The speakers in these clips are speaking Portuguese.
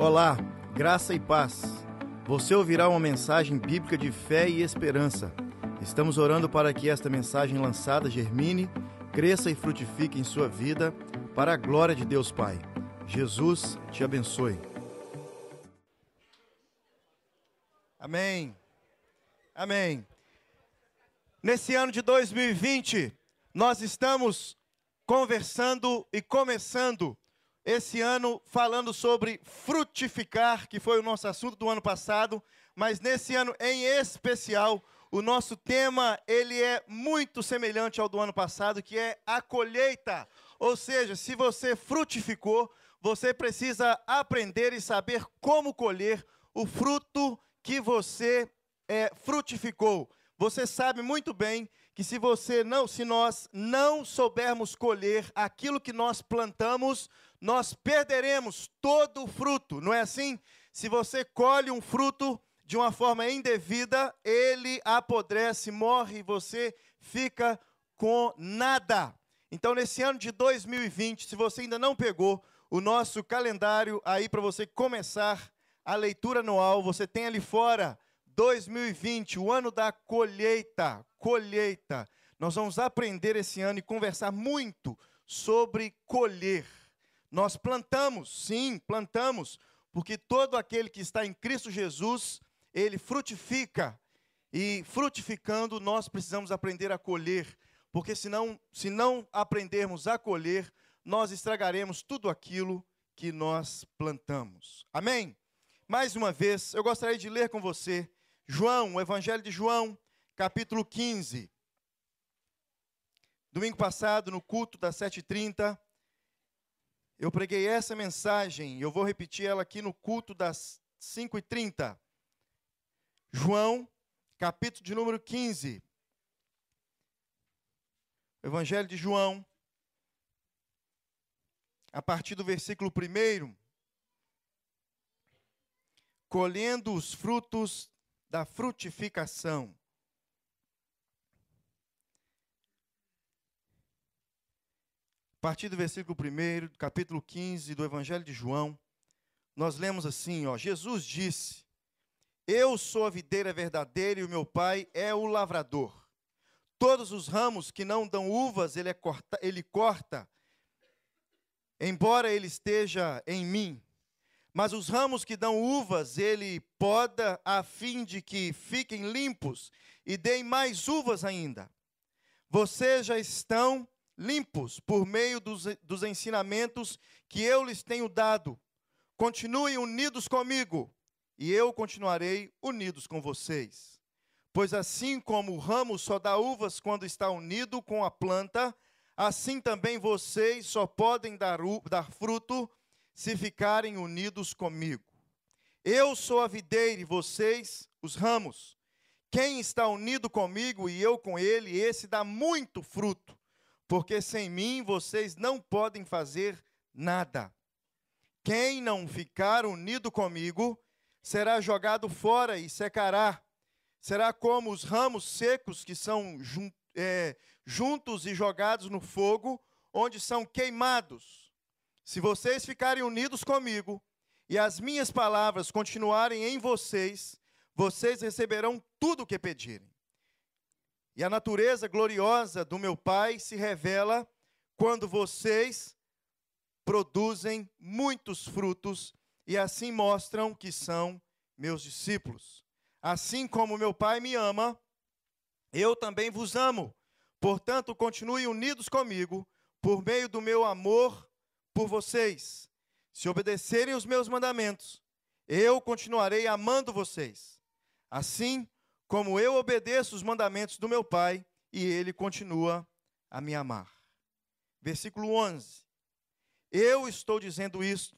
Olá, graça e paz. Você ouvirá uma mensagem bíblica de fé e esperança. Estamos orando para que esta mensagem lançada germine, cresça e frutifique em sua vida, para a glória de Deus Pai. Jesus te abençoe. Amém. Amém. Nesse ano de 2020, nós estamos conversando e começando esse ano falando sobre frutificar, que foi o nosso assunto do ano passado, mas nesse ano em especial, o nosso tema, ele é muito semelhante ao do ano passado, que é a colheita. Ou seja, se você frutificou, você precisa aprender e saber como colher o fruto que você é, frutificou. Você sabe muito bem que se você não, se nós não soubermos colher aquilo que nós plantamos, nós perderemos todo o fruto, não é assim? Se você colhe um fruto de uma forma indevida, ele apodrece, morre e você fica com nada. Então, nesse ano de 2020, se você ainda não pegou o nosso calendário aí para você começar a leitura anual, você tem ali fora 2020, o ano da colheita, colheita. Nós vamos aprender esse ano e conversar muito sobre colher. Nós plantamos, sim, plantamos, porque todo aquele que está em Cristo Jesus, ele frutifica. E frutificando, nós precisamos aprender a colher, porque senão, se não aprendermos a colher, nós estragaremos tudo aquilo que nós plantamos. Amém? Mais uma vez, eu gostaria de ler com você João, o Evangelho de João, capítulo 15. Domingo passado, no culto das 7h30, eu preguei essa mensagem, eu vou repetir ela aqui no culto das 5h30. João, capítulo de número 15. Evangelho de João, a partir do versículo 1. Colhendo os frutos da frutificação. A partir do versículo 1, capítulo 15 do Evangelho de João, nós lemos assim, ó, Jesus disse: Eu sou a videira verdadeira e o meu pai é o lavrador. Todos os ramos que não dão uvas, ele, é corta, ele corta, embora ele esteja em mim. Mas os ramos que dão uvas, ele poda a fim de que fiquem limpos e deem mais uvas ainda. Vocês já estão limpos por meio dos, dos ensinamentos que eu lhes tenho dado. Continuem unidos comigo, e eu continuarei unidos com vocês. Pois assim como o ramo só dá uvas quando está unido com a planta, assim também vocês só podem dar, dar fruto se ficarem unidos comigo. Eu sou a videira e vocês os ramos. Quem está unido comigo e eu com ele, esse dá muito fruto, porque sem mim vocês não podem fazer nada. Quem não ficar unido comigo será jogado fora e secará. Será como os ramos secos que são é, juntos e jogados no fogo, onde são queimados. Se vocês ficarem unidos comigo e as minhas palavras continuarem em vocês, vocês receberão tudo o que pedirem. E a natureza gloriosa do meu Pai se revela quando vocês produzem muitos frutos e assim mostram que são meus discípulos. Assim como meu Pai me ama, eu também vos amo. Portanto, continue unidos comigo por meio do meu amor por vocês. Se obedecerem os meus mandamentos, eu continuarei amando vocês. Assim como eu obedeço os mandamentos do meu Pai e ele continua a me amar. Versículo 11. Eu estou dizendo isso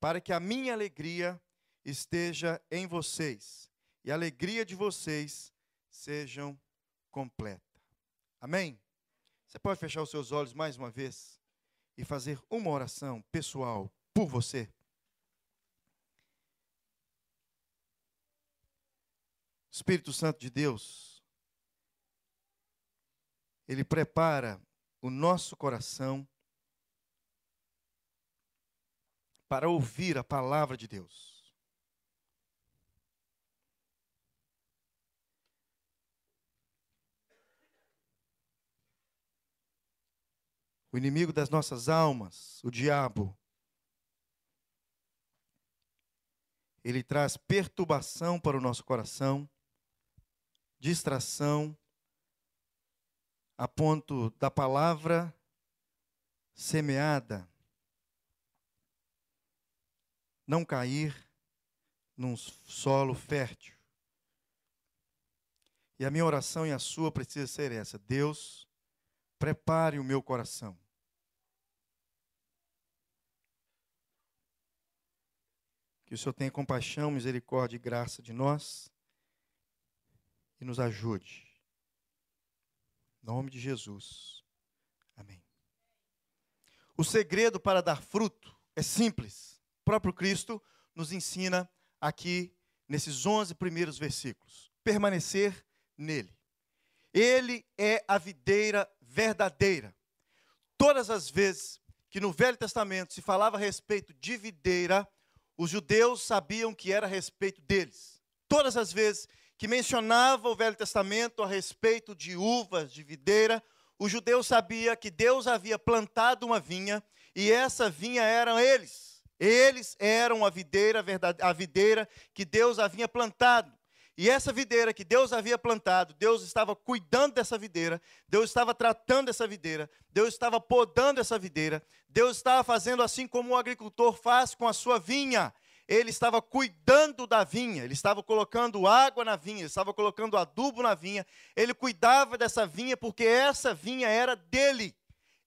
para que a minha alegria esteja em vocês e a alegria de vocês sejam completa. Amém? Você pode fechar os seus olhos mais uma vez? e fazer uma oração pessoal por você. Espírito Santo de Deus, Ele prepara o nosso coração para ouvir a palavra de Deus. O inimigo das nossas almas, o diabo, ele traz perturbação para o nosso coração, distração, a ponto da palavra semeada não cair num solo fértil. E a minha oração e a sua precisa ser essa: Deus, prepare o meu coração. Que o Senhor tenha compaixão, misericórdia e graça de nós e nos ajude. Em nome de Jesus. Amém. O segredo para dar fruto é simples. O próprio Cristo nos ensina aqui nesses 11 primeiros versículos. Permanecer nele. Ele é a videira verdadeira. Todas as vezes que no Velho Testamento se falava a respeito de videira, os judeus sabiam que era a respeito deles. Todas as vezes que mencionava o Velho Testamento a respeito de uvas, de videira, o judeu sabia que Deus havia plantado uma vinha e essa vinha eram eles. Eles eram a videira, a videira que Deus havia plantado. E essa videira que Deus havia plantado, Deus estava cuidando dessa videira, Deus estava tratando essa videira, Deus estava podando essa videira, Deus estava fazendo assim como o agricultor faz com a sua vinha ele estava cuidando da vinha, ele estava colocando água na vinha, ele estava colocando adubo na vinha, ele cuidava dessa vinha porque essa vinha era dele.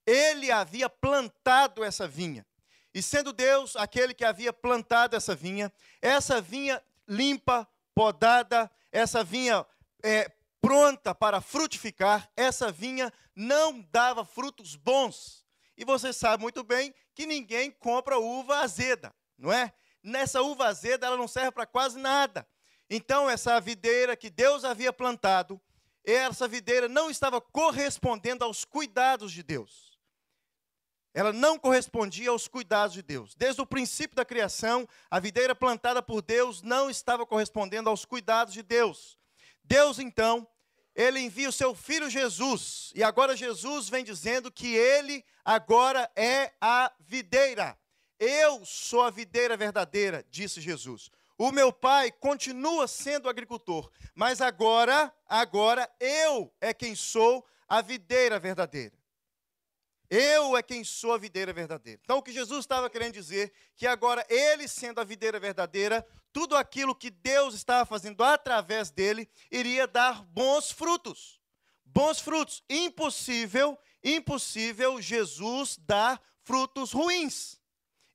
Ele havia plantado essa vinha. E sendo Deus aquele que havia plantado essa vinha, essa vinha limpa, podada, essa vinha é, pronta para frutificar, essa vinha não dava frutos bons. E você sabe muito bem que ninguém compra uva azeda, não é? Nessa uva azeda ela não serve para quase nada. Então, essa videira que Deus havia plantado, essa videira não estava correspondendo aos cuidados de Deus. Ela não correspondia aos cuidados de Deus. Desde o princípio da criação, a videira plantada por Deus não estava correspondendo aos cuidados de Deus. Deus, então, ele envia o seu filho Jesus, e agora Jesus vem dizendo que ele agora é a videira. Eu sou a videira verdadeira, disse Jesus. O meu pai continua sendo agricultor, mas agora, agora eu é quem sou a videira verdadeira. Eu é quem sou a videira verdadeira. Então, o que Jesus estava querendo dizer, que agora ele sendo a videira verdadeira, tudo aquilo que Deus estava fazendo através dele iria dar bons frutos. Bons frutos. Impossível, impossível Jesus dar frutos ruins.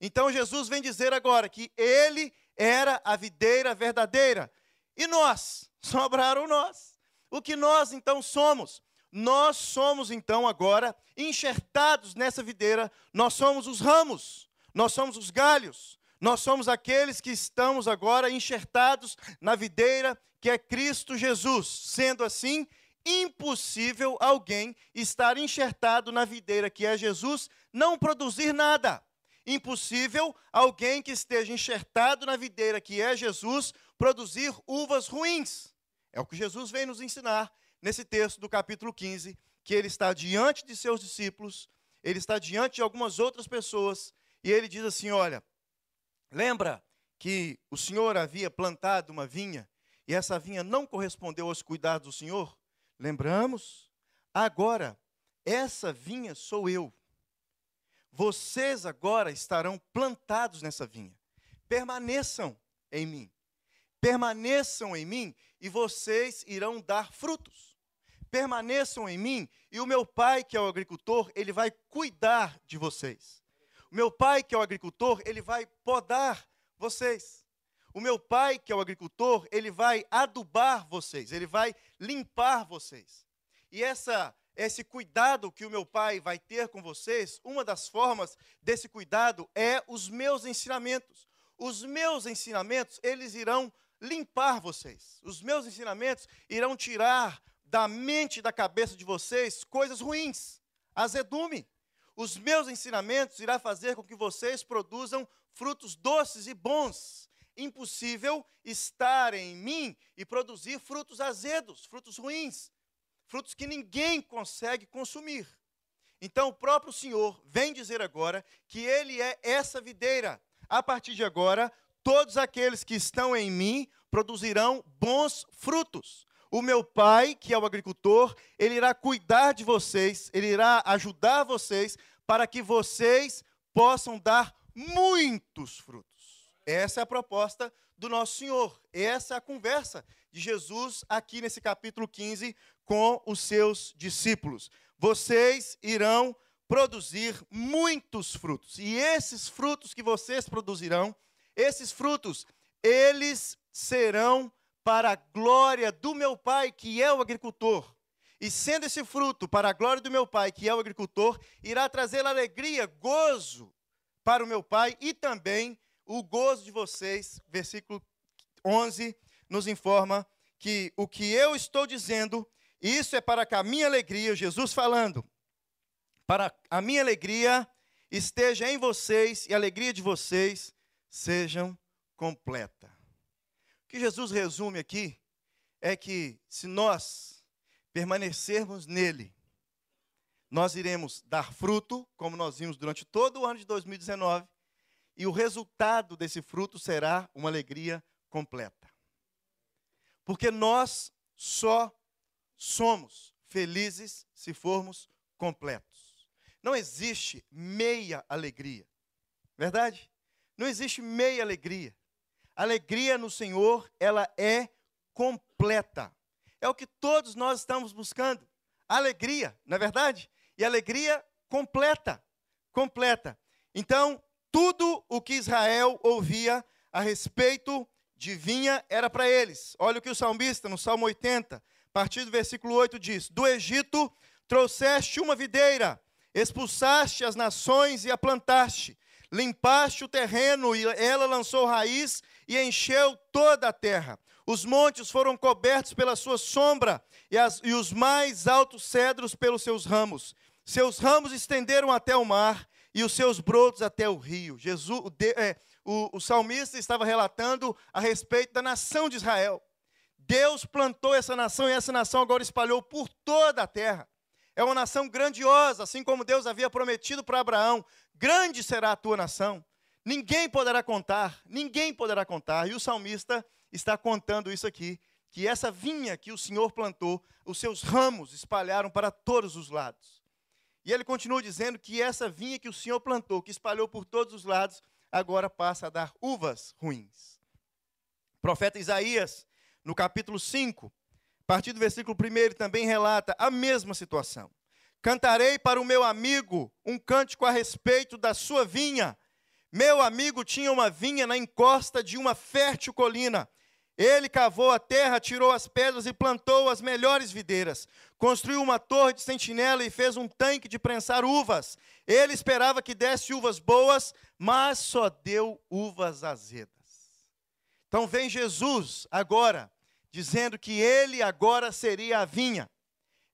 Então Jesus vem dizer agora que ele era a videira verdadeira. E nós? Sobraram nós. O que nós então somos? Nós somos então agora enxertados nessa videira, nós somos os ramos, nós somos os galhos, nós somos aqueles que estamos agora enxertados na videira que é Cristo Jesus. Sendo assim, impossível alguém estar enxertado na videira que é Jesus não produzir nada impossível alguém que esteja enxertado na videira que é Jesus produzir uvas ruins. É o que Jesus vem nos ensinar nesse texto do capítulo 15, que ele está diante de seus discípulos, ele está diante de algumas outras pessoas, e ele diz assim: Olha, lembra que o Senhor havia plantado uma vinha e essa vinha não correspondeu aos cuidados do Senhor? Lembramos? Agora, essa vinha sou eu. Vocês agora estarão plantados nessa vinha. Permaneçam em mim. Permaneçam em mim e vocês irão dar frutos. Permaneçam em mim e o meu pai, que é o agricultor, ele vai cuidar de vocês. O meu pai, que é o agricultor, ele vai podar vocês. O meu pai, que é o agricultor, ele vai adubar vocês, ele vai limpar vocês. E essa esse cuidado que o meu pai vai ter com vocês, uma das formas desse cuidado é os meus ensinamentos. Os meus ensinamentos, eles irão limpar vocês. Os meus ensinamentos irão tirar da mente da cabeça de vocês coisas ruins, azedume. Os meus ensinamentos irá fazer com que vocês produzam frutos doces e bons. Impossível estar em mim e produzir frutos azedos, frutos ruins, frutos que ninguém consegue consumir. Então o próprio Senhor vem dizer agora que ele é essa videira. A partir de agora, todos aqueles que estão em mim produzirão bons frutos. O meu pai, que é o agricultor, ele irá cuidar de vocês, ele irá ajudar vocês para que vocês possam dar muitos frutos. Essa é a proposta do nosso Senhor. Essa é a conversa de Jesus aqui nesse capítulo 15 com os seus discípulos. Vocês irão produzir muitos frutos. E esses frutos que vocês produzirão, esses frutos, eles serão para a glória do meu Pai, que é o agricultor. E sendo esse fruto para a glória do meu Pai, que é o agricultor, irá trazer alegria, gozo para o meu Pai e também o gozo de vocês. Versículo 11 nos informa que o que eu estou dizendo, isso é para que a minha alegria, Jesus falando, para a minha alegria esteja em vocês e a alegria de vocês sejam completa. O que Jesus resume aqui é que se nós permanecermos nele, nós iremos dar fruto, como nós vimos durante todo o ano de 2019, e o resultado desse fruto será uma alegria completa. Porque nós só somos felizes se formos completos. Não existe meia alegria. Verdade? Não existe meia alegria. Alegria no Senhor, ela é completa. É o que todos nós estamos buscando. Alegria, não é verdade? E alegria completa. Completa. Então, tudo o que Israel ouvia a respeito de vinha era para eles. Olha o que o salmista, no Salmo 80, a partir do versículo 8, diz: Do Egito trouxeste uma videira, expulsaste as nações e a plantaste, limpaste o terreno e ela lançou raiz e encheu toda a terra. Os montes foram cobertos pela sua sombra e, as, e os mais altos cedros pelos seus ramos. Seus ramos estenderam até o mar e os seus brotos até o rio. Jesus, o, é, o, o salmista estava relatando a respeito da nação de Israel. Deus plantou essa nação e essa nação agora espalhou por toda a terra. É uma nação grandiosa, assim como Deus havia prometido para Abraão: grande será a tua nação. Ninguém poderá contar, ninguém poderá contar. E o salmista está contando isso aqui, que essa vinha que o Senhor plantou, os seus ramos espalharam para todos os lados. E ele continua dizendo que essa vinha que o Senhor plantou, que espalhou por todos os lados, agora passa a dar uvas ruins. O profeta Isaías, no capítulo 5, a partir do versículo 1, também relata a mesma situação. Cantarei para o meu amigo um cântico a respeito da sua vinha. Meu amigo tinha uma vinha na encosta de uma fértil colina. Ele cavou a terra, tirou as pedras e plantou as melhores videiras. Construiu uma torre de sentinela e fez um tanque de prensar uvas. Ele esperava que desse uvas boas, mas só deu uvas azedas. Então vem Jesus agora, dizendo que ele agora seria a vinha.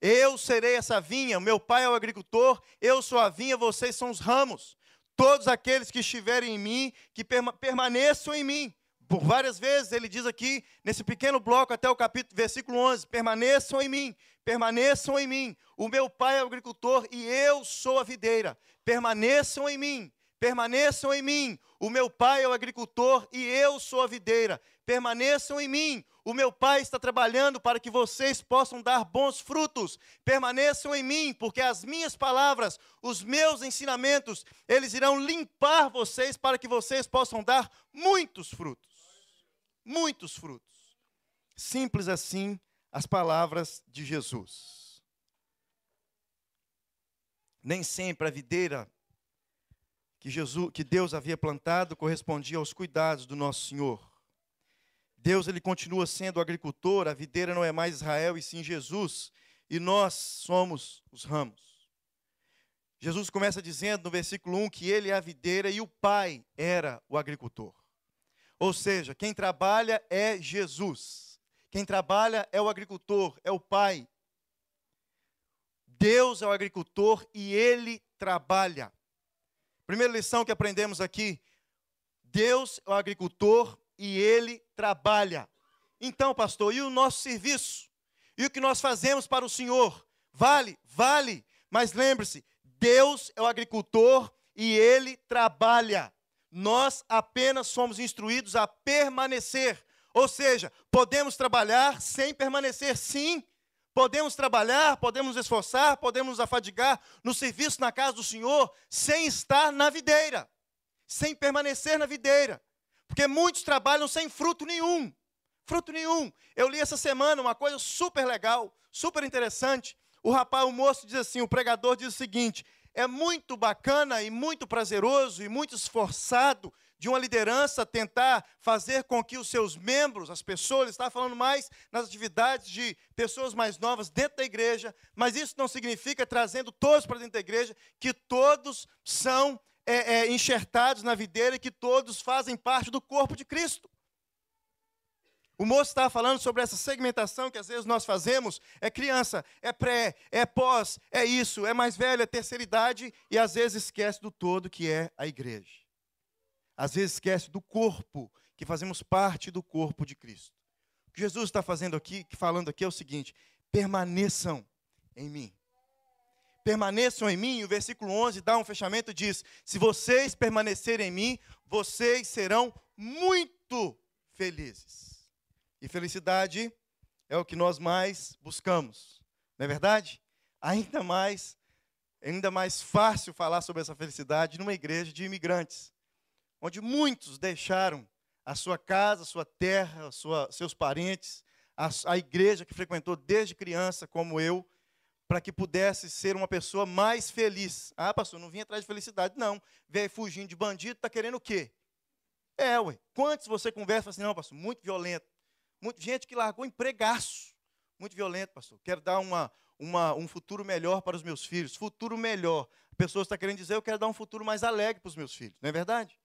Eu serei essa vinha, meu pai é o agricultor, eu sou a vinha, vocês são os ramos. Todos aqueles que estiverem em mim, que permaneçam em mim. Por várias vezes ele diz aqui, nesse pequeno bloco, até o capítulo, versículo 11: permaneçam em mim, permaneçam em mim. O meu pai é o agricultor e eu sou a videira. Permaneçam em mim, permaneçam em mim. O meu pai é o agricultor e eu sou a videira. Permaneçam em mim. O meu pai está trabalhando para que vocês possam dar bons frutos. Permaneçam em mim, porque as minhas palavras, os meus ensinamentos, eles irão limpar vocês para que vocês possam dar muitos frutos. Muitos frutos. Simples assim as palavras de Jesus. Nem sempre a videira que, Jesus, que Deus havia plantado correspondia aos cuidados do nosso Senhor. Deus ele continua sendo o agricultor, a videira não é mais Israel e sim Jesus, e nós somos os ramos. Jesus começa dizendo no versículo 1 que ele é a videira e o pai era o agricultor. Ou seja, quem trabalha é Jesus. Quem trabalha é o agricultor, é o pai. Deus é o agricultor e ele trabalha. Primeira lição que aprendemos aqui: Deus é o agricultor e ele trabalha. Então, pastor, e o nosso serviço? E o que nós fazemos para o Senhor? Vale? Vale. Mas lembre-se, Deus é o agricultor e ele trabalha. Nós apenas somos instruídos a permanecer. Ou seja, podemos trabalhar sem permanecer, sim. Podemos trabalhar, podemos nos esforçar, podemos nos afadigar no serviço na casa do Senhor, sem estar na videira, sem permanecer na videira. Porque muitos trabalham sem fruto nenhum. Fruto nenhum. Eu li essa semana uma coisa super legal, super interessante. O rapaz, o moço diz assim, o pregador diz o seguinte: é muito bacana e muito prazeroso e muito esforçado de uma liderança tentar fazer com que os seus membros, as pessoas, está falando mais nas atividades de pessoas mais novas dentro da igreja, mas isso não significa, trazendo todos para dentro da igreja, que todos são é, é, enxertados na videira e que todos fazem parte do corpo de Cristo. O moço estava falando sobre essa segmentação que às vezes nós fazemos. É criança, é pré, é pós, é isso, é mais velho, é terceira idade, e às vezes esquece do todo que é a igreja. Às vezes esquece do corpo, que fazemos parte do corpo de Cristo. O que Jesus está fazendo aqui, falando aqui é o seguinte: permaneçam em mim. Permaneçam em mim, e o versículo 11 dá um fechamento diz: Se vocês permanecerem em mim, vocês serão muito felizes. E felicidade é o que nós mais buscamos, não é verdade? Ainda mais, ainda mais fácil falar sobre essa felicidade numa igreja de imigrantes, onde muitos deixaram a sua casa, a sua terra, a sua, seus parentes, a, a igreja que frequentou desde criança, como eu, para que pudesse ser uma pessoa mais feliz. Ah, pastor, não vim atrás de felicidade, não. Veio fugindo de bandido, está querendo o quê? É, ué. Quantos você conversa assim, não, pastor, muito violento. Muito, gente que largou empregaço. Muito violento, pastor. Quero dar uma, uma, um futuro melhor para os meus filhos. Futuro melhor. A pessoa está querendo dizer, eu quero dar um futuro mais alegre para os meus filhos. Não é verdade?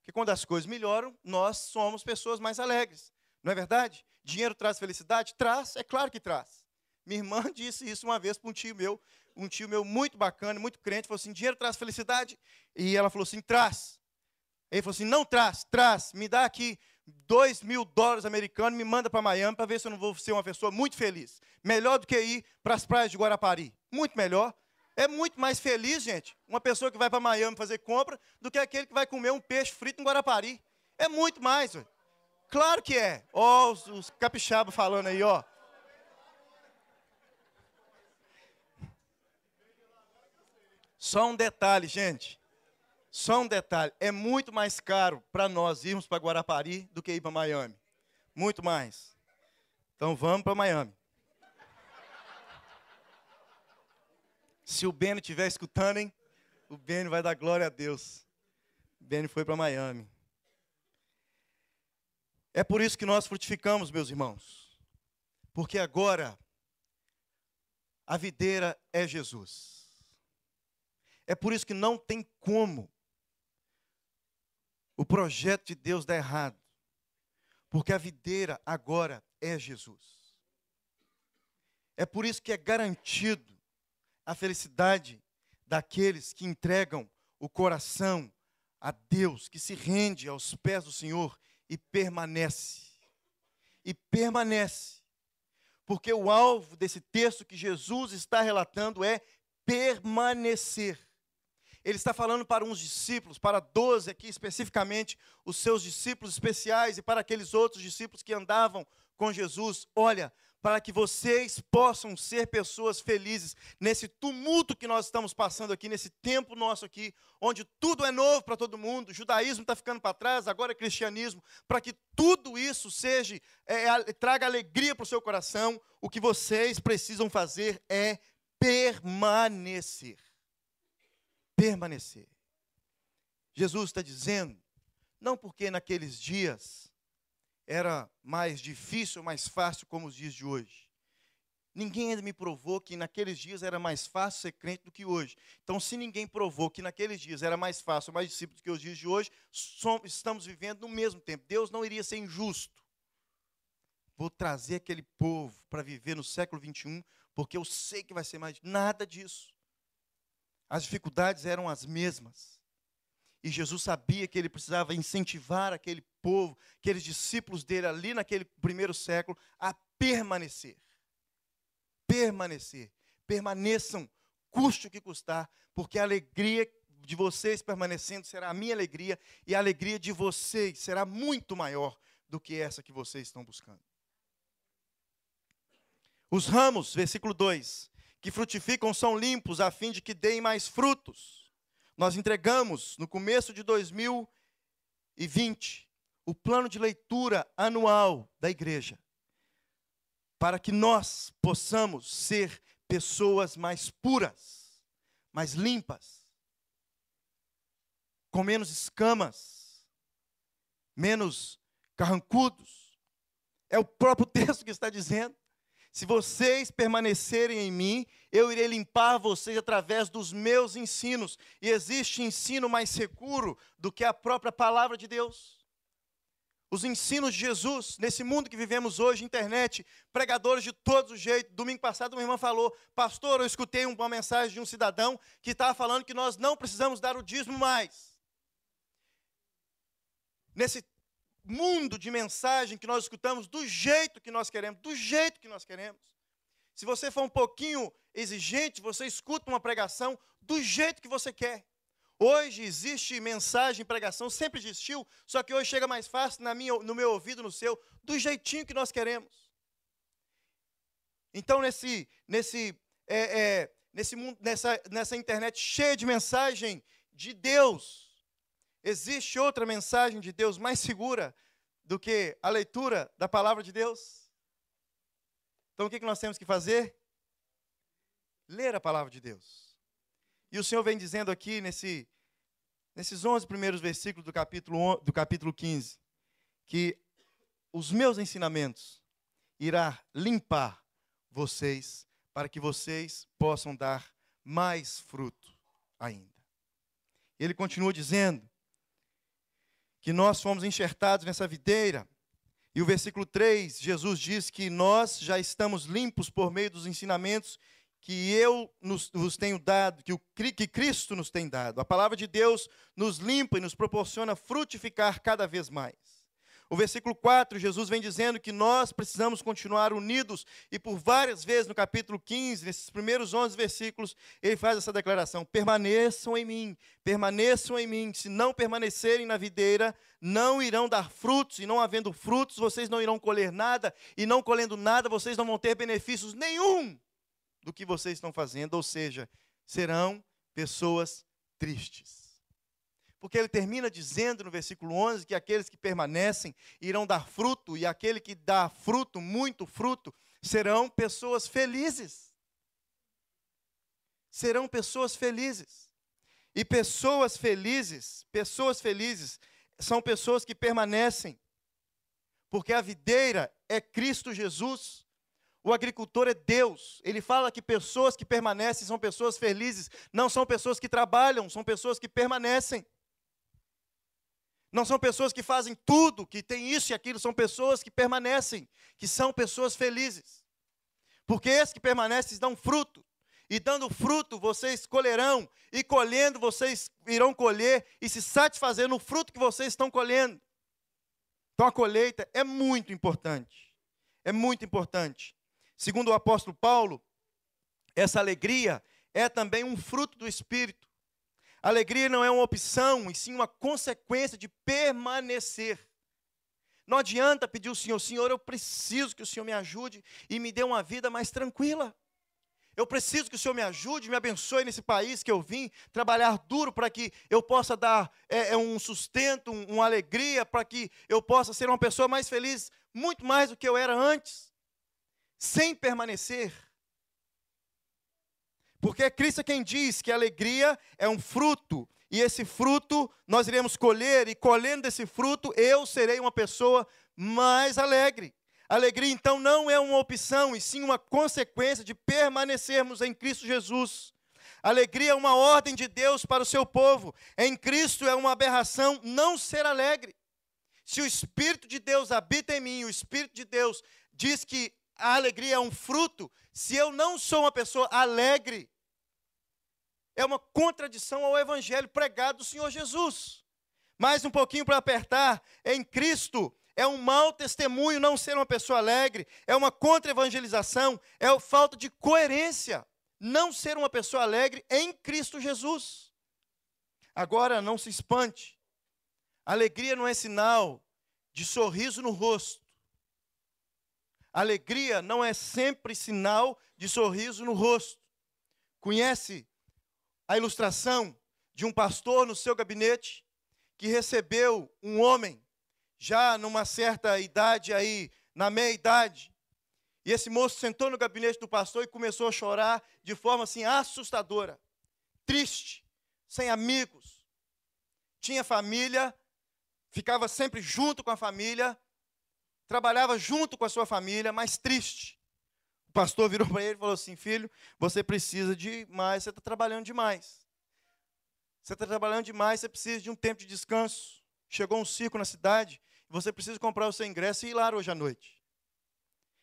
Porque quando as coisas melhoram, nós somos pessoas mais alegres. Não é verdade? Dinheiro traz felicidade? Traz, é claro que traz. Minha irmã disse isso uma vez para um tio meu, um tio meu muito bacana, muito crente, falou assim: dinheiro traz felicidade? E ela falou assim: traz. Ele falou assim: não traz, traz, me dá aqui 2 mil dólares americanos, me manda para Miami para ver se eu não vou ser uma pessoa muito feliz. Melhor do que ir para as praias de Guarapari. Muito melhor. É muito mais feliz, gente, uma pessoa que vai para Miami fazer compra do que aquele que vai comer um peixe frito em Guarapari. É muito mais. Ué. Claro que é. Ó, oh, os, os capixabas falando aí, ó. Só um detalhe, gente. Só um detalhe: é muito mais caro para nós irmos para Guarapari do que ir para Miami. Muito mais. Então vamos para Miami. Se o Beno estiver escutando, hein? O Beno vai dar glória a Deus. O Beno foi para Miami. É por isso que nós frutificamos, meus irmãos. Porque agora a videira é Jesus. É por isso que não tem como o projeto de Deus dá errado. Porque a videira agora é Jesus. É por isso que é garantido a felicidade daqueles que entregam o coração a Deus, que se rende aos pés do Senhor e permanece. E permanece. Porque o alvo desse texto que Jesus está relatando é permanecer. Ele está falando para uns discípulos, para doze aqui especificamente, os seus discípulos especiais e para aqueles outros discípulos que andavam com Jesus. Olha, para que vocês possam ser pessoas felizes nesse tumulto que nós estamos passando aqui, nesse tempo nosso aqui, onde tudo é novo para todo mundo, o judaísmo está ficando para trás, agora é cristianismo, para que tudo isso seja, é, é, traga alegria para o seu coração, o que vocês precisam fazer é permanecer permanecer. Jesus está dizendo, não porque naqueles dias era mais difícil mais fácil como os dias de hoje. Ninguém ainda me provou que naqueles dias era mais fácil ser crente do que hoje. Então, se ninguém provou que naqueles dias era mais fácil mais discípulo do que os dias de hoje, somos, estamos vivendo no mesmo tempo. Deus não iria ser injusto. Vou trazer aquele povo para viver no século 21, porque eu sei que vai ser mais. Nada disso. As dificuldades eram as mesmas. E Jesus sabia que ele precisava incentivar aquele povo, aqueles discípulos dele ali naquele primeiro século, a permanecer. Permanecer. Permaneçam, custe o que custar, porque a alegria de vocês permanecendo será a minha alegria, e a alegria de vocês será muito maior do que essa que vocês estão buscando. Os ramos, versículo 2, que frutificam são limpos, a fim de que deem mais frutos. Nós entregamos, no começo de 2020, o plano de leitura anual da igreja, para que nós possamos ser pessoas mais puras, mais limpas, com menos escamas, menos carrancudos. É o próprio texto que está dizendo. Se vocês permanecerem em mim, eu irei limpar vocês através dos meus ensinos. E existe ensino mais seguro do que a própria palavra de Deus. Os ensinos de Jesus, nesse mundo que vivemos hoje, internet, pregadores de todos os jeitos. Domingo passado, uma irmã falou: Pastor, eu escutei uma mensagem de um cidadão que estava falando que nós não precisamos dar o dízimo mais. Nesse mundo de mensagem que nós escutamos do jeito que nós queremos, do jeito que nós queremos. Se você for um pouquinho exigente, você escuta uma pregação do jeito que você quer. Hoje existe mensagem, pregação, sempre existiu, só que hoje chega mais fácil na minha, no meu ouvido, no seu, do jeitinho que nós queremos. Então, nesse, nesse, é, é, nesse mundo, nessa, nessa internet cheia de mensagem de Deus, Existe outra mensagem de Deus mais segura do que a leitura da palavra de Deus? Então o que nós temos que fazer? Ler a palavra de Deus. E o Senhor vem dizendo aqui nesse, nesses 11 primeiros versículos do capítulo, do capítulo 15 que os meus ensinamentos irá limpar vocês para que vocês possam dar mais fruto ainda. Ele continua dizendo que nós fomos enxertados nessa videira. E o versículo 3, Jesus diz que nós já estamos limpos por meio dos ensinamentos que eu nos, vos tenho dado, que, o, que Cristo nos tem dado. A palavra de Deus nos limpa e nos proporciona frutificar cada vez mais. O versículo 4, Jesus vem dizendo que nós precisamos continuar unidos, e por várias vezes no capítulo 15, nesses primeiros 11 versículos, ele faz essa declaração: permaneçam em mim, permaneçam em mim. Se não permanecerem na videira, não irão dar frutos, e não havendo frutos, vocês não irão colher nada, e não colhendo nada, vocês não vão ter benefícios nenhum do que vocês estão fazendo, ou seja, serão pessoas tristes. Porque ele termina dizendo no versículo 11 que aqueles que permanecem irão dar fruto, e aquele que dá fruto, muito fruto, serão pessoas felizes. Serão pessoas felizes. E pessoas felizes, pessoas felizes, são pessoas que permanecem. Porque a videira é Cristo Jesus. O agricultor é Deus. Ele fala que pessoas que permanecem são pessoas felizes, não são pessoas que trabalham, são pessoas que permanecem. Não são pessoas que fazem tudo, que tem isso e aquilo, são pessoas que permanecem, que são pessoas felizes. Porque esses que permanecem dão fruto. E dando fruto, vocês colherão, e colhendo, vocês irão colher, e se satisfazer no fruto que vocês estão colhendo. Então a colheita é muito importante. É muito importante. Segundo o apóstolo Paulo, essa alegria é também um fruto do Espírito. Alegria não é uma opção, e sim uma consequência de permanecer. Não adianta pedir ao Senhor, Senhor, eu preciso que o Senhor me ajude e me dê uma vida mais tranquila. Eu preciso que o Senhor me ajude, me abençoe nesse país que eu vim, trabalhar duro para que eu possa dar é, é um sustento, um, uma alegria, para que eu possa ser uma pessoa mais feliz, muito mais do que eu era antes, sem permanecer porque é Cristo quem diz que a alegria é um fruto, e esse fruto nós iremos colher, e colhendo esse fruto, eu serei uma pessoa mais alegre. Alegria, então, não é uma opção, e sim uma consequência de permanecermos em Cristo Jesus. Alegria é uma ordem de Deus para o seu povo. Em Cristo é uma aberração não ser alegre. Se o Espírito de Deus habita em mim, o Espírito de Deus diz que a alegria é um fruto, se eu não sou uma pessoa alegre, é uma contradição ao evangelho pregado do Senhor Jesus. Mais um pouquinho para apertar, em Cristo é um mau testemunho não ser uma pessoa alegre, é uma contra-evangelização, é a falta de coerência não ser uma pessoa alegre em Cristo Jesus. Agora, não se espante, alegria não é sinal de sorriso no rosto. Alegria não é sempre sinal de sorriso no rosto. Conhece a ilustração de um pastor no seu gabinete que recebeu um homem já numa certa idade aí, na meia idade. E esse moço sentou no gabinete do pastor e começou a chorar de forma assim assustadora, triste, sem amigos. Tinha família, ficava sempre junto com a família, trabalhava junto com a sua família, mas triste. O pastor virou para ele e falou assim: Filho, você precisa de mais, você está trabalhando demais. Você está trabalhando demais, você precisa de um tempo de descanso. Chegou um circo na cidade, você precisa comprar o seu ingresso e ir lá hoje à noite.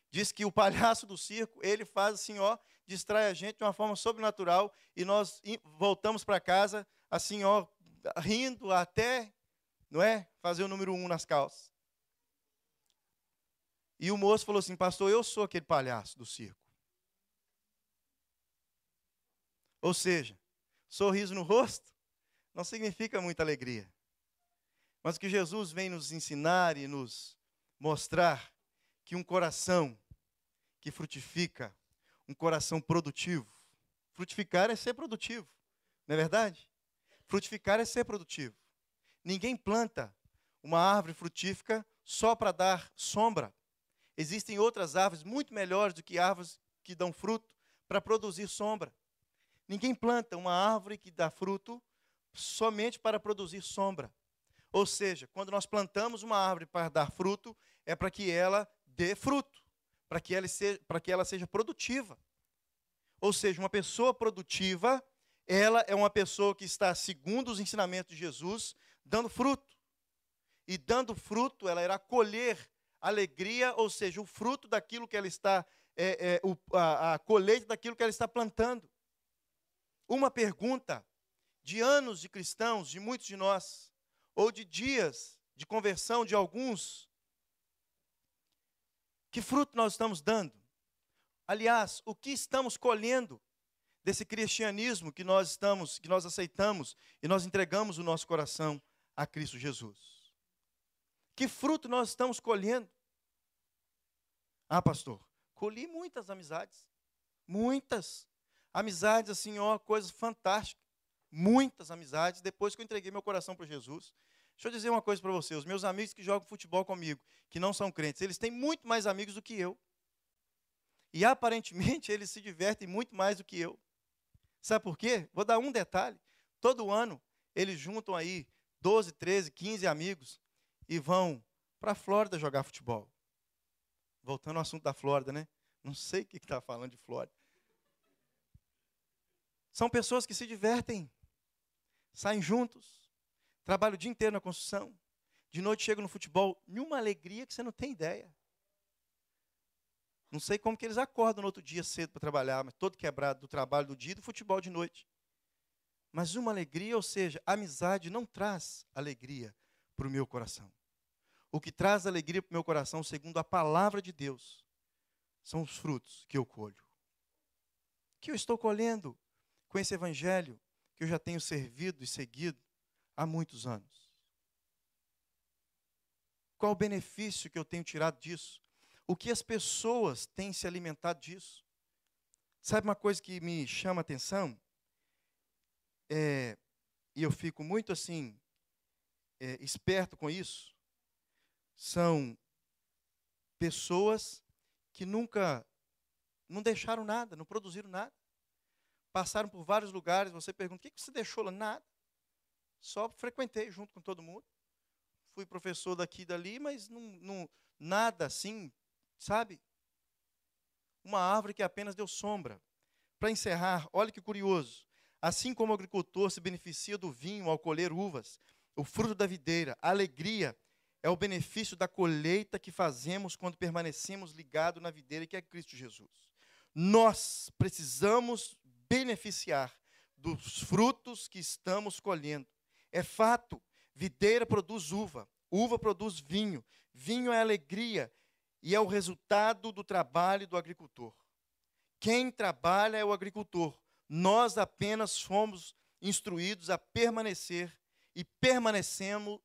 Diz que o palhaço do circo, ele faz assim, ó, distrai a gente de uma forma sobrenatural e nós voltamos para casa assim, ó, rindo até, não é, fazer o número um nas calças. E o moço falou assim: Pastor, eu sou aquele palhaço do circo. Ou seja, sorriso no rosto não significa muita alegria. Mas que Jesus vem nos ensinar e nos mostrar que um coração que frutifica, um coração produtivo, frutificar é ser produtivo, não é verdade? Frutificar é ser produtivo. Ninguém planta uma árvore frutífica só para dar sombra. Existem outras árvores muito melhores do que árvores que dão fruto para produzir sombra. Ninguém planta uma árvore que dá fruto somente para produzir sombra. Ou seja, quando nós plantamos uma árvore para dar fruto, é para que ela dê fruto, para que, ela seja, para que ela seja produtiva. Ou seja, uma pessoa produtiva, ela é uma pessoa que está, segundo os ensinamentos de Jesus, dando fruto. E dando fruto, ela irá colher alegria, ou seja, o fruto daquilo que ela está, é, é, o, a, a colheita daquilo que ela está plantando. Uma pergunta de anos de cristãos, de muitos de nós, ou de dias de conversão de alguns, que fruto nós estamos dando? Aliás, o que estamos colhendo desse cristianismo que nós estamos, que nós aceitamos e nós entregamos o nosso coração a Cristo Jesus? Que fruto nós estamos colhendo? Ah, pastor, colhi muitas amizades. Muitas. Amizades, assim, ó, coisas fantásticas. Muitas amizades depois que eu entreguei meu coração para Jesus. Deixa eu dizer uma coisa para você: os meus amigos que jogam futebol comigo, que não são crentes, eles têm muito mais amigos do que eu. E aparentemente eles se divertem muito mais do que eu. Sabe por quê? Vou dar um detalhe. Todo ano eles juntam aí 12, 13, 15 amigos e vão para a Flórida jogar futebol. Voltando ao assunto da Flórida, né? Não sei o que está falando de Flórida. São pessoas que se divertem, saem juntos, trabalham o dia inteiro na construção, de noite chegam no futebol, numa alegria que você não tem ideia. Não sei como que eles acordam no outro dia cedo para trabalhar, mas todo quebrado do trabalho do dia e do futebol de noite. Mas uma alegria, ou seja, amizade não traz alegria para o meu coração. O que traz alegria para o meu coração, segundo a palavra de Deus, são os frutos que eu colho. Que eu estou colhendo com esse evangelho que eu já tenho servido e seguido há muitos anos. Qual o benefício que eu tenho tirado disso? O que as pessoas têm se alimentado disso? Sabe uma coisa que me chama a atenção? É, e eu fico muito assim, é, esperto com isso são pessoas que nunca, não deixaram nada, não produziram nada. Passaram por vários lugares, você pergunta, o que você deixou lá? Nada. Só frequentei junto com todo mundo. Fui professor daqui e dali, mas não, não, nada assim, sabe? Uma árvore que apenas deu sombra. Para encerrar, olha que curioso. Assim como o agricultor se beneficia do vinho ao colher uvas, o fruto da videira, a alegria é o benefício da colheita que fazemos quando permanecemos ligados na videira que é Cristo Jesus. Nós precisamos beneficiar dos frutos que estamos colhendo. É fato, videira produz uva, uva produz vinho, vinho é alegria e é o resultado do trabalho do agricultor. Quem trabalha é o agricultor. Nós apenas fomos instruídos a permanecer e permanecemos,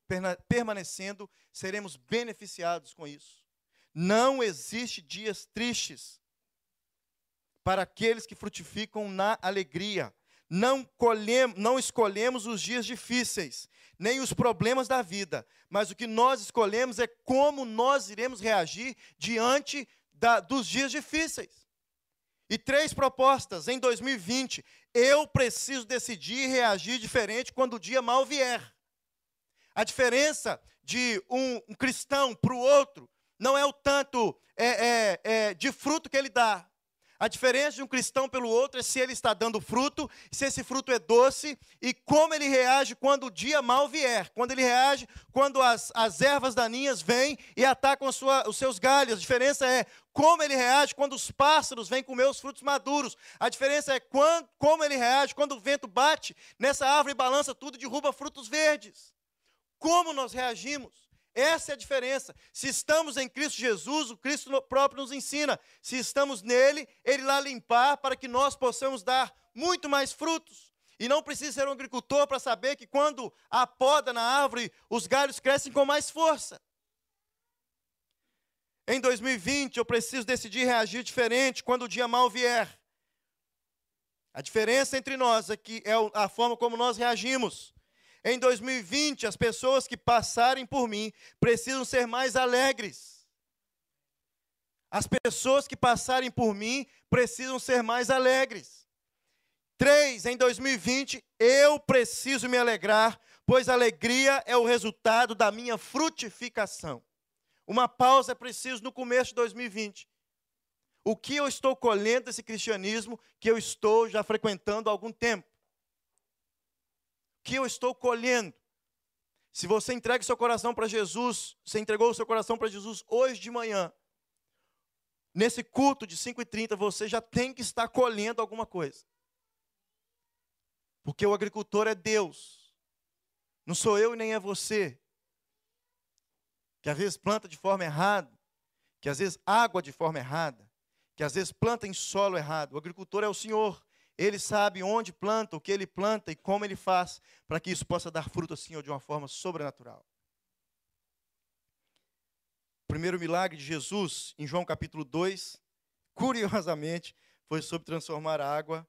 permanecendo seremos beneficiados com isso. Não existe dias tristes para aqueles que frutificam na alegria. Não, não escolhemos os dias difíceis, nem os problemas da vida, mas o que nós escolhemos é como nós iremos reagir diante da, dos dias difíceis. E três propostas em 2020. Eu preciso decidir reagir diferente quando o dia mal vier. A diferença de um, um cristão para o outro não é o tanto é, é, é, de fruto que ele dá, a diferença de um cristão pelo outro é se ele está dando fruto, se esse fruto é doce e como ele reage quando o dia mal vier. Quando ele reage quando as, as ervas daninhas vêm e atacam sua, os seus galhos. A diferença é como ele reage quando os pássaros vêm comer os frutos maduros. A diferença é quando, como ele reage quando o vento bate nessa árvore e balança tudo e derruba frutos verdes. Como nós reagimos? Essa é a diferença. Se estamos em Cristo Jesus, o Cristo próprio nos ensina. Se estamos nele, ele lá limpar para que nós possamos dar muito mais frutos. E não precisa ser um agricultor para saber que quando há poda na árvore, os galhos crescem com mais força. Em 2020, eu preciso decidir reagir diferente quando o dia mal vier. A diferença entre nós aqui é a forma como nós reagimos. Em 2020, as pessoas que passarem por mim precisam ser mais alegres. As pessoas que passarem por mim precisam ser mais alegres. Três, em 2020, eu preciso me alegrar, pois alegria é o resultado da minha frutificação. Uma pausa é preciso no começo de 2020. O que eu estou colhendo desse cristianismo que eu estou já frequentando há algum tempo? Que eu estou colhendo. Se você entrega seu coração para Jesus, você entregou o seu coração para Jesus hoje de manhã, nesse culto de 5h30, você já tem que estar colhendo alguma coisa. Porque o agricultor é Deus, não sou eu e nem é você, que às vezes planta de forma errada, que às vezes água de forma errada, que às vezes planta em solo errado. O agricultor é o Senhor. Ele sabe onde planta, o que ele planta e como ele faz para que isso possa dar fruto assim ou de uma forma sobrenatural. O primeiro milagre de Jesus, em João capítulo 2, curiosamente, foi sobre transformar a água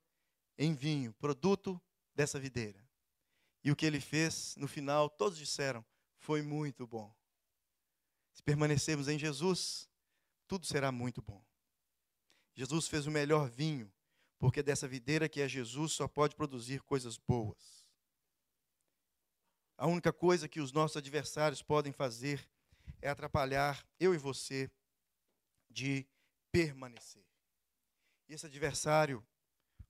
em vinho, produto dessa videira. E o que ele fez, no final, todos disseram, foi muito bom. Se permanecermos em Jesus, tudo será muito bom. Jesus fez o melhor vinho porque dessa videira que é Jesus só pode produzir coisas boas. A única coisa que os nossos adversários podem fazer é atrapalhar eu e você de permanecer. E esse adversário,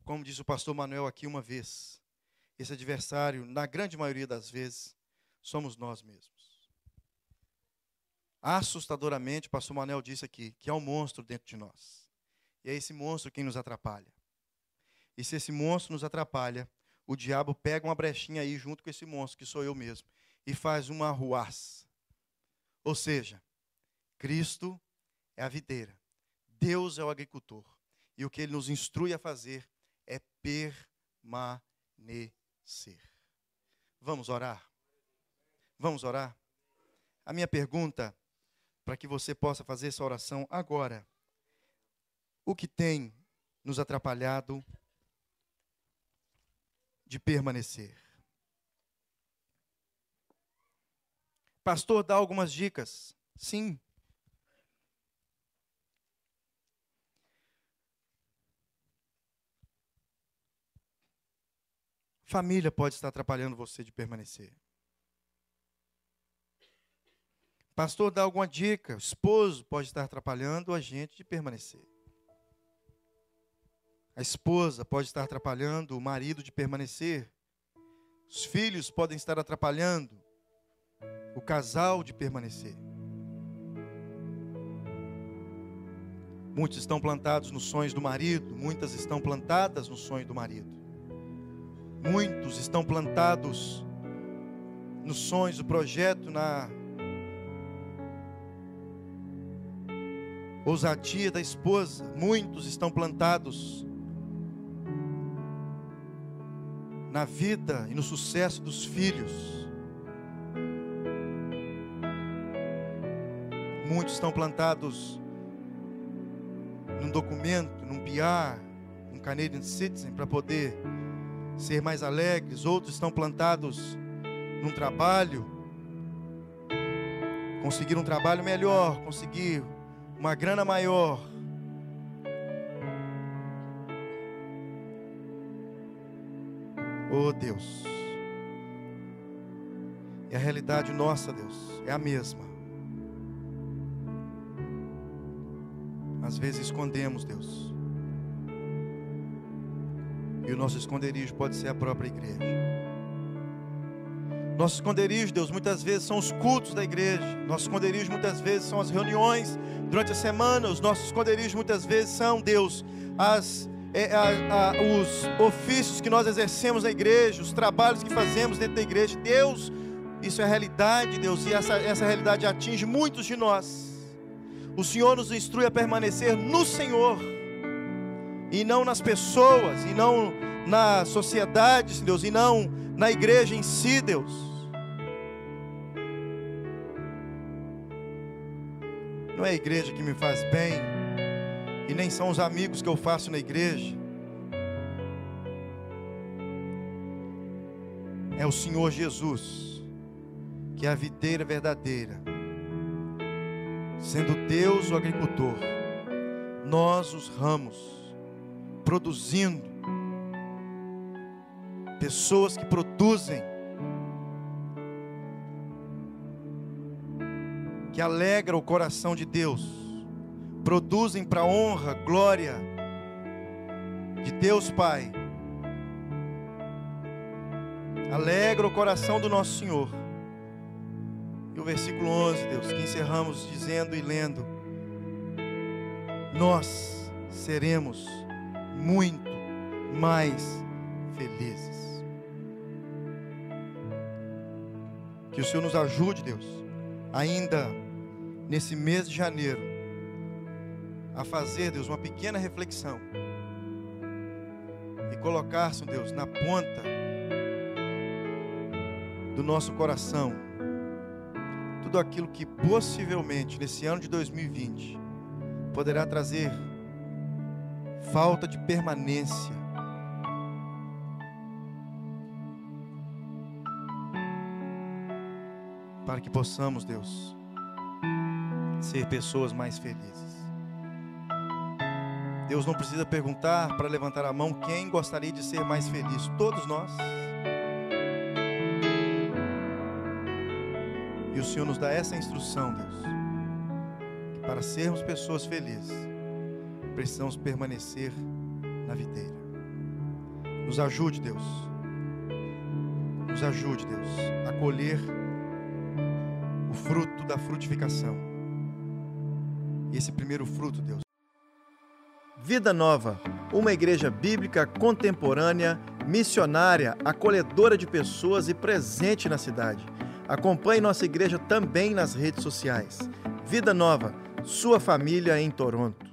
como disse o pastor Manuel aqui uma vez, esse adversário, na grande maioria das vezes, somos nós mesmos. Assustadoramente, o pastor Manuel disse aqui que há um monstro dentro de nós. E é esse monstro quem nos atrapalha. E se esse monstro nos atrapalha, o diabo pega uma brechinha aí junto com esse monstro, que sou eu mesmo, e faz uma arruaça. Ou seja, Cristo é a videira, Deus é o agricultor. E o que ele nos instrui a fazer é permanecer. Vamos orar? Vamos orar? A minha pergunta, para que você possa fazer essa oração agora: o que tem nos atrapalhado de permanecer. Pastor, dá algumas dicas. Sim. Família pode estar atrapalhando você de permanecer. Pastor, dá alguma dica. Esposo pode estar atrapalhando a gente de permanecer. A esposa pode estar atrapalhando o marido de permanecer. Os filhos podem estar atrapalhando o casal de permanecer. Muitos estão plantados nos sonhos do marido, muitas estão plantadas no sonho do marido. Muitos estão plantados nos sonhos do projeto, na ousadia da esposa. Muitos estão plantados na vida e no sucesso dos filhos. Muitos estão plantados num documento, num PR, um Canadian Citizen, para poder ser mais alegres. Outros estão plantados num trabalho, conseguir um trabalho melhor, conseguir uma grana maior. Oh Deus. E a realidade nossa, Deus, é a mesma. Às vezes escondemos, Deus. E o nosso esconderijo pode ser a própria igreja. Nosso esconderijo, Deus, muitas vezes são os cultos da igreja. Nosso esconderijo muitas vezes são as reuniões durante a semana. Os nossos esconderijos muitas vezes são, Deus, as é, a, a, os ofícios que nós exercemos na igreja, os trabalhos que fazemos dentro da igreja. Deus, isso é realidade, Deus, e essa, essa realidade atinge muitos de nós. O Senhor nos instrui a permanecer no Senhor, e não nas pessoas, e não na sociedade, Deus, e não na igreja em si, Deus. Não é a igreja que me faz bem, e nem são os amigos que eu faço na igreja. É o Senhor Jesus, que é a videira verdadeira, sendo Deus o agricultor, nós os ramos, produzindo, pessoas que produzem, que alegra o coração de Deus produzem para a honra, glória de Deus Pai. Alegra o coração do nosso Senhor. E o versículo 11, Deus, que encerramos dizendo e lendo: Nós seremos muito mais felizes. Que o Senhor nos ajude, Deus, ainda nesse mês de janeiro, a fazer, Deus, uma pequena reflexão e colocar, Senhor Deus, na ponta do nosso coração tudo aquilo que possivelmente nesse ano de 2020 poderá trazer falta de permanência. Para que possamos, Deus, ser pessoas mais felizes. Deus não precisa perguntar para levantar a mão quem gostaria de ser mais feliz. Todos nós. E o Senhor nos dá essa instrução, Deus. Que para sermos pessoas felizes, precisamos permanecer na videira. Nos ajude, Deus. Nos ajude, Deus, a colher o fruto da frutificação. E esse primeiro fruto, Deus, Vida Nova, uma igreja bíblica contemporânea, missionária, acolhedora de pessoas e presente na cidade. Acompanhe nossa igreja também nas redes sociais. Vida Nova, sua família em Toronto.